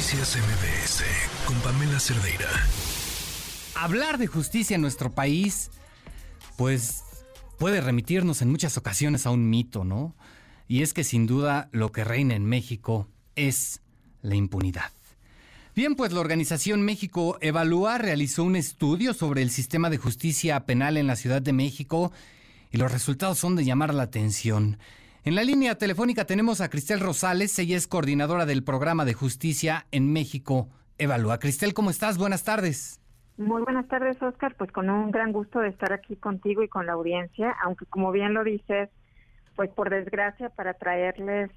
Noticias MBS con Pamela Cerdeira. Hablar de justicia en nuestro país, pues puede remitirnos en muchas ocasiones a un mito, ¿no? Y es que sin duda lo que reina en México es la impunidad. Bien, pues la organización México Evalúa realizó un estudio sobre el sistema de justicia penal en la Ciudad de México y los resultados son de llamar la atención. En la línea telefónica tenemos a Cristel Rosales, ella es coordinadora del programa de justicia en México Evalúa. Cristel, ¿cómo estás? Buenas tardes. Muy buenas tardes, Oscar. Pues con un gran gusto de estar aquí contigo y con la audiencia, aunque como bien lo dices, pues por desgracia para traerles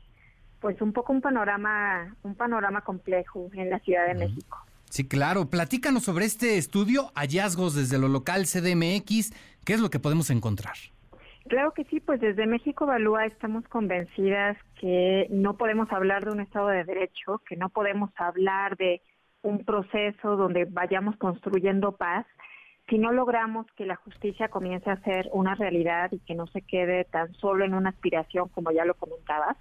pues un poco un panorama un panorama complejo en la Ciudad de México. Sí, claro. Platícanos sobre este estudio, hallazgos desde lo local CDMX, ¿qué es lo que podemos encontrar? Claro que sí, pues desde México Evalúa estamos convencidas que no podemos hablar de un Estado de Derecho, que no podemos hablar de un proceso donde vayamos construyendo paz si no logramos que la justicia comience a ser una realidad y que no se quede tan solo en una aspiración como ya lo comentabas.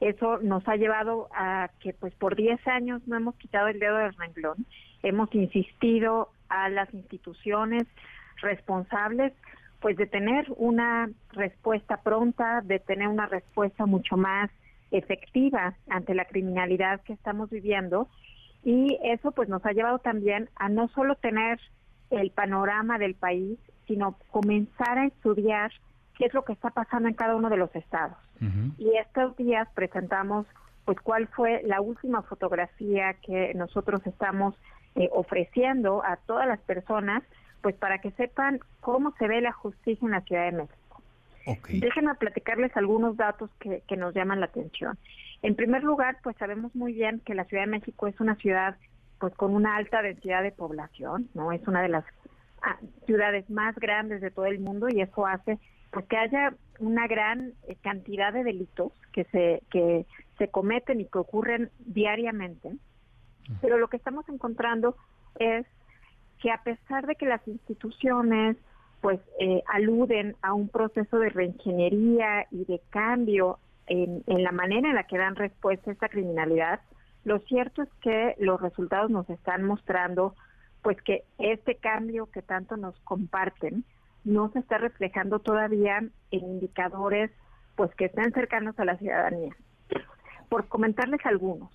Eso nos ha llevado a que pues por 10 años no hemos quitado el dedo del renglón, hemos insistido a las instituciones responsables pues de tener una respuesta pronta, de tener una respuesta mucho más efectiva ante la criminalidad que estamos viviendo y eso pues nos ha llevado también a no solo tener el panorama del país, sino comenzar a estudiar qué es lo que está pasando en cada uno de los estados. Y estos días presentamos pues cuál fue la última fotografía que nosotros estamos eh, ofreciendo a todas las personas pues para que sepan cómo se ve la justicia en la Ciudad de México. Déjenme platicarles algunos datos que, que nos llaman la atención. En primer lugar, pues sabemos muy bien que la Ciudad de México es una ciudad pues con una alta densidad de población, ¿no? Es una de las ah, ciudades más grandes de todo el mundo y eso hace pues que haya una gran eh, cantidad de delitos que se que se cometen y que ocurren diariamente. Pero lo que estamos encontrando es que a pesar de que las instituciones pues eh, aluden a un proceso de reingeniería y de cambio en, en, la manera en la que dan respuesta a esta criminalidad, lo cierto es que los resultados nos están mostrando pues que este cambio que tanto nos comparten no se está reflejando todavía en indicadores pues que están cercanos a la ciudadanía. Por comentarles algunos.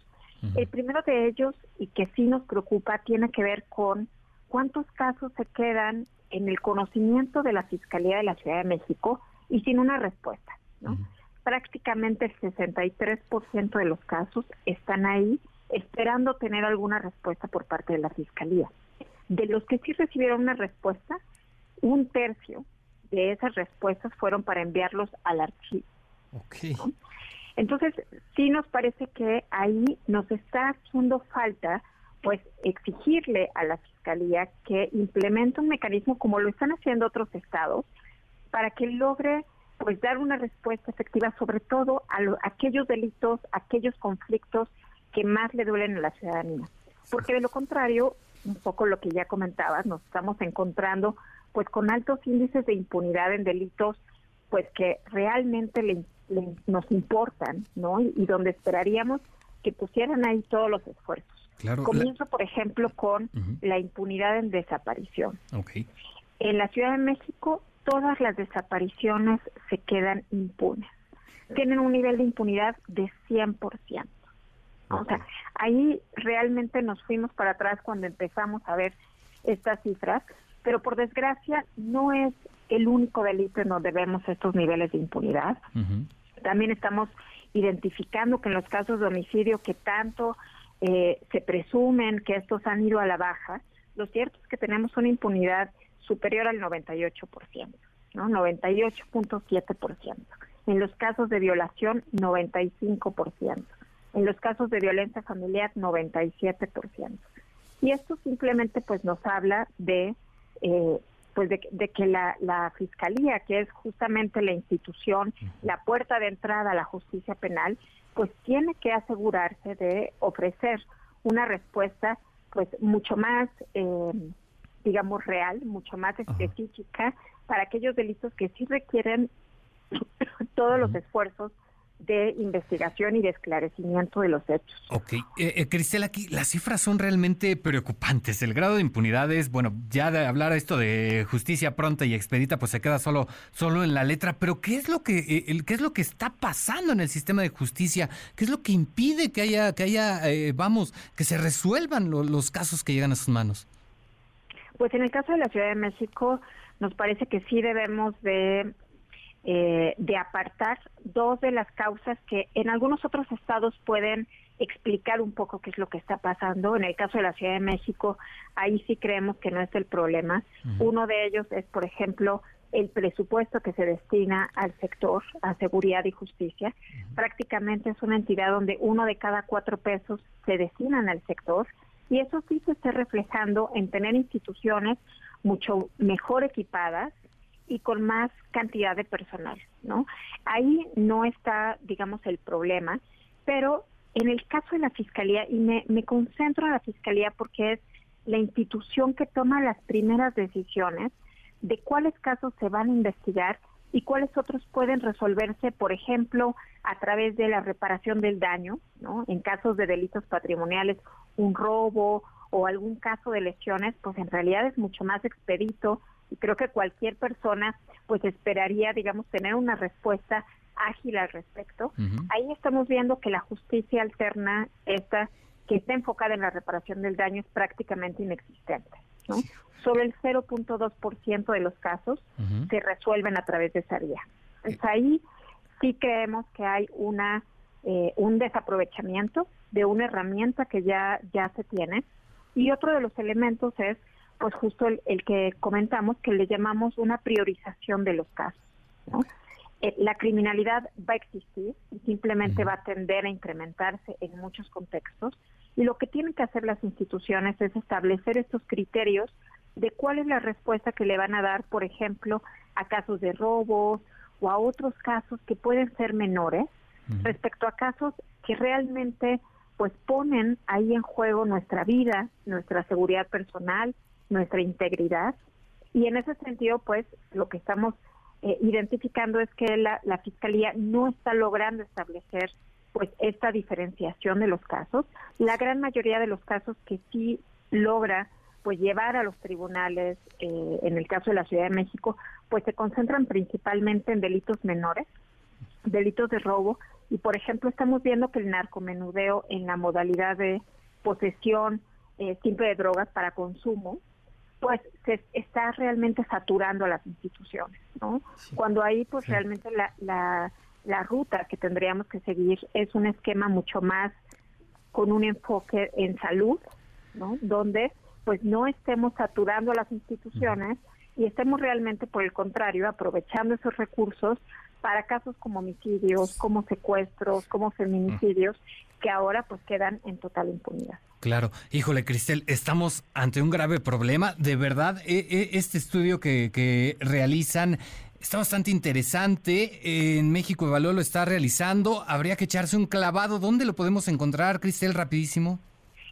El primero de ellos y que sí nos preocupa tiene que ver con cuántos casos se quedan en el conocimiento de la Fiscalía de la Ciudad de México y sin una respuesta, ¿no? prácticamente el 63% de los casos están ahí esperando tener alguna respuesta por parte de la Fiscalía. De los que sí recibieron una respuesta, un tercio de esas respuestas fueron para enviarlos al archivo. Entonces, sí nos parece que ahí nos está haciendo falta pues exigirle a la Fiscalía que implemente un mecanismo como lo están haciendo otros estados para que logre pues dar una respuesta efectiva sobre todo a, aquellos delitos, aquellos conflictos que más le duelen a la ciudadanía. Porque de lo contrario, un poco lo que ya comentabas, nos estamos encontrando pues con altos índices de impunidad en delitos pues que realmente le, nos importan, ¿no? Y, donde esperaríamos que pusieran ahí todos los esfuerzos. Comienzo, por ejemplo, con la impunidad en desaparición. En la Ciudad de México todas las desapariciones se quedan impunes. Tienen un nivel de impunidad de 100%. O sea, ahí realmente nos fuimos para atrás cuando empezamos a ver estas cifras, pero por desgracia no es el único delito en donde vemos estos niveles de impunidad. También estamos identificando que en los casos de homicidio que tanto eh, se presumen que estos han ido a la baja, lo cierto es que tenemos una impunidad superior al 98%, ¿no? 98.7%. En los casos de violación, 95%. En los casos de violencia familiar, 97%. Y esto simplemente pues nos habla de eh, pues de, que la, la, fiscalía, que es justamente la institución, la puerta de entrada a la justicia penal, pues tiene que asegurarse de ofrecer una respuesta pues mucho más eh, digamos, real, mucho más específica para aquellos delitos que sí requieren todos los esfuerzos de investigación y de esclarecimiento de los hechos. Ok, eh, eh, Cristel, aquí las cifras son realmente preocupantes. El grado de impunidad es, bueno, ya de hablar esto de justicia pronta y expedita, pues se queda solo, solo en la letra. Pero ¿qué es lo que, eh, qué es lo que está pasando en el sistema de justicia? ¿Qué es lo que impide que haya, que haya, vamos, que se resuelvan los casos que llegan a sus manos? Pues en el caso de la Ciudad de México, nos parece que sí debemos de eh, de apartar dos de las causas que en algunos otros estados pueden explicar un poco qué es lo que está pasando. En el caso de la Ciudad de México, ahí sí creemos que no es el problema. Uno de ellos es, por ejemplo, el presupuesto que se destina al sector, a seguridad y justicia. Prácticamente es una entidad donde uno de cada cuatro pesos se destinan al sector y eso sí se está reflejando en tener instituciones mucho mejor equipadas, y con más cantidad de personal, ¿no? Ahí no está, digamos, el problema, pero en el caso de la Fiscalía, y me, me concentro en la Fiscalía porque es la institución que toma las primeras decisiones de cuáles casos se van a investigar y cuáles otros pueden resolverse, por ejemplo, a través de la reparación del daño, ¿no? En casos de delitos patrimoniales, un robo o algún caso de lesiones, pues en realidad es mucho más expedito y creo que cualquier persona pues esperaría, digamos, tener una respuesta ágil al respecto. Ahí estamos viendo que la justicia alterna, esta que está enfocada en la reparación del daño, es prácticamente inexistente. ¿no? Solo el 0.2% de los casos se resuelven a través de esa vía. Entonces ahí sí creemos que hay una eh, un desaprovechamiento de una herramienta que ya ya se tiene y otro de los elementos es pues justo el, que comentamos que le llamamos una priorización de los casos. Eh, la criminalidad va a existir y simplemente va a tender a incrementarse en muchos contextos. Y lo que tienen que hacer las instituciones es establecer estos criterios de cuál es la respuesta que le van a dar, por ejemplo, a casos de robos o a otros casos que pueden ser menores respecto a casos que realmente pues ponen ahí en juego nuestra vida, nuestra seguridad personal, nuestra integridad. Y en ese sentido, pues, lo que estamos eh, identificando es que la, la Fiscalía no está logrando establecer pues esta diferenciación de los casos. La gran mayoría de los casos que sí logra pues llevar a los tribunales, eh, en el caso de la Ciudad de México, pues se concentran principalmente en delitos menores, delitos de robo, y por ejemplo estamos viendo que el narcomenudeo en la modalidad de posesión eh, simple de drogas para consumo, pues se está realmente saturando a las instituciones, ¿no? Cuando ahí pues realmente la, la, la ruta que tendríamos que seguir es un esquema mucho más con un enfoque en salud, ¿no? Donde pues no estemos saturando a las instituciones y estemos realmente por el contrario aprovechando esos recursos para casos como homicidios, como secuestros, como feminicidios, que ahora pues quedan en total impunidad. Claro, híjole, Cristel, estamos ante un grave problema. De verdad, e, e, este estudio que, realizan está bastante interesante. En México Evalúa lo está realizando. Habría que echarse un clavado. ¿Dónde lo podemos encontrar, Cristel, rapidísimo?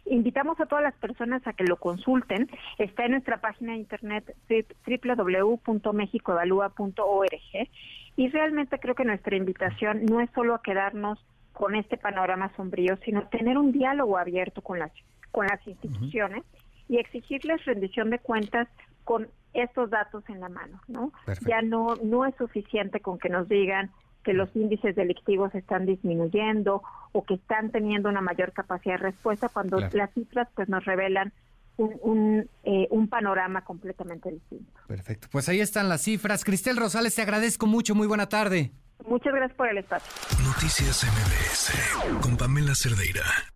Invitamos a todas las personas a que lo consulten. Está en nuestra página de internet www.mexicoevalúa.org y realmente creo que nuestra invitación no es solo a quedarnos con este panorama sombrío, sino tener un diálogo abierto con las, con las instituciones y exigirles rendición de cuentas con estos datos en la mano, ¿no? Ya no no es suficiente con que nos digan que los índices delictivos están disminuyendo o que están teniendo una mayor capacidad de respuesta cuando las cifras pues nos revelan un, eh, un, panorama completamente distinto. Perfecto. Pues ahí están las cifras. Cristel Rosales, te agradezco mucho. Muy buena tarde. Muchas gracias por el espacio. Noticias MBS con Pamela Cerdeira.